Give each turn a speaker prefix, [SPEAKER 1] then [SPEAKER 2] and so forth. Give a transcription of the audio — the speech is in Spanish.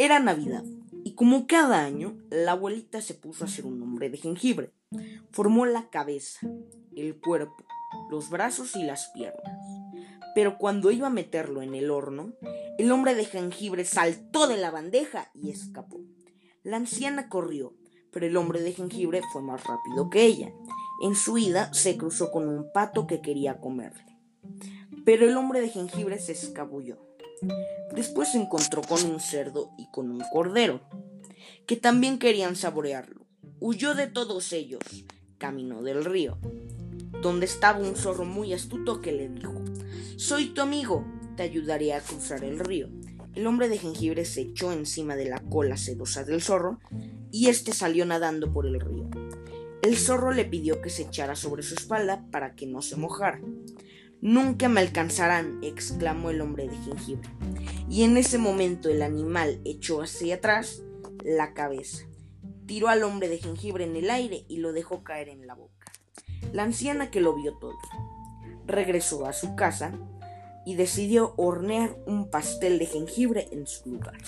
[SPEAKER 1] Era Navidad, y como cada año, la abuelita se puso a hacer un hombre de jengibre. Formó la cabeza, el cuerpo, los brazos y las piernas. Pero cuando iba a meterlo en el horno, el hombre de jengibre saltó de la bandeja y escapó. La anciana corrió, pero el hombre de jengibre fue más rápido que ella. En su ida se cruzó con un pato que quería comerle. Pero el hombre de jengibre se escabulló. Después se encontró con un cerdo y con un cordero, que también querían saborearlo. Huyó de todos ellos, caminó del río, donde estaba un zorro muy astuto que le dijo, Soy tu amigo, te ayudaré a cruzar el río. El hombre de jengibre se echó encima de la cola sedosa del zorro y éste salió nadando por el río. El zorro le pidió que se echara sobre su espalda para que no se mojara. Nunca me alcanzarán, exclamó el hombre de jengibre. Y en ese momento el animal echó hacia atrás la cabeza, tiró al hombre de jengibre en el aire y lo dejó caer en la boca. La anciana que lo vio todo, regresó a su casa y decidió hornear un pastel de jengibre en su lugar.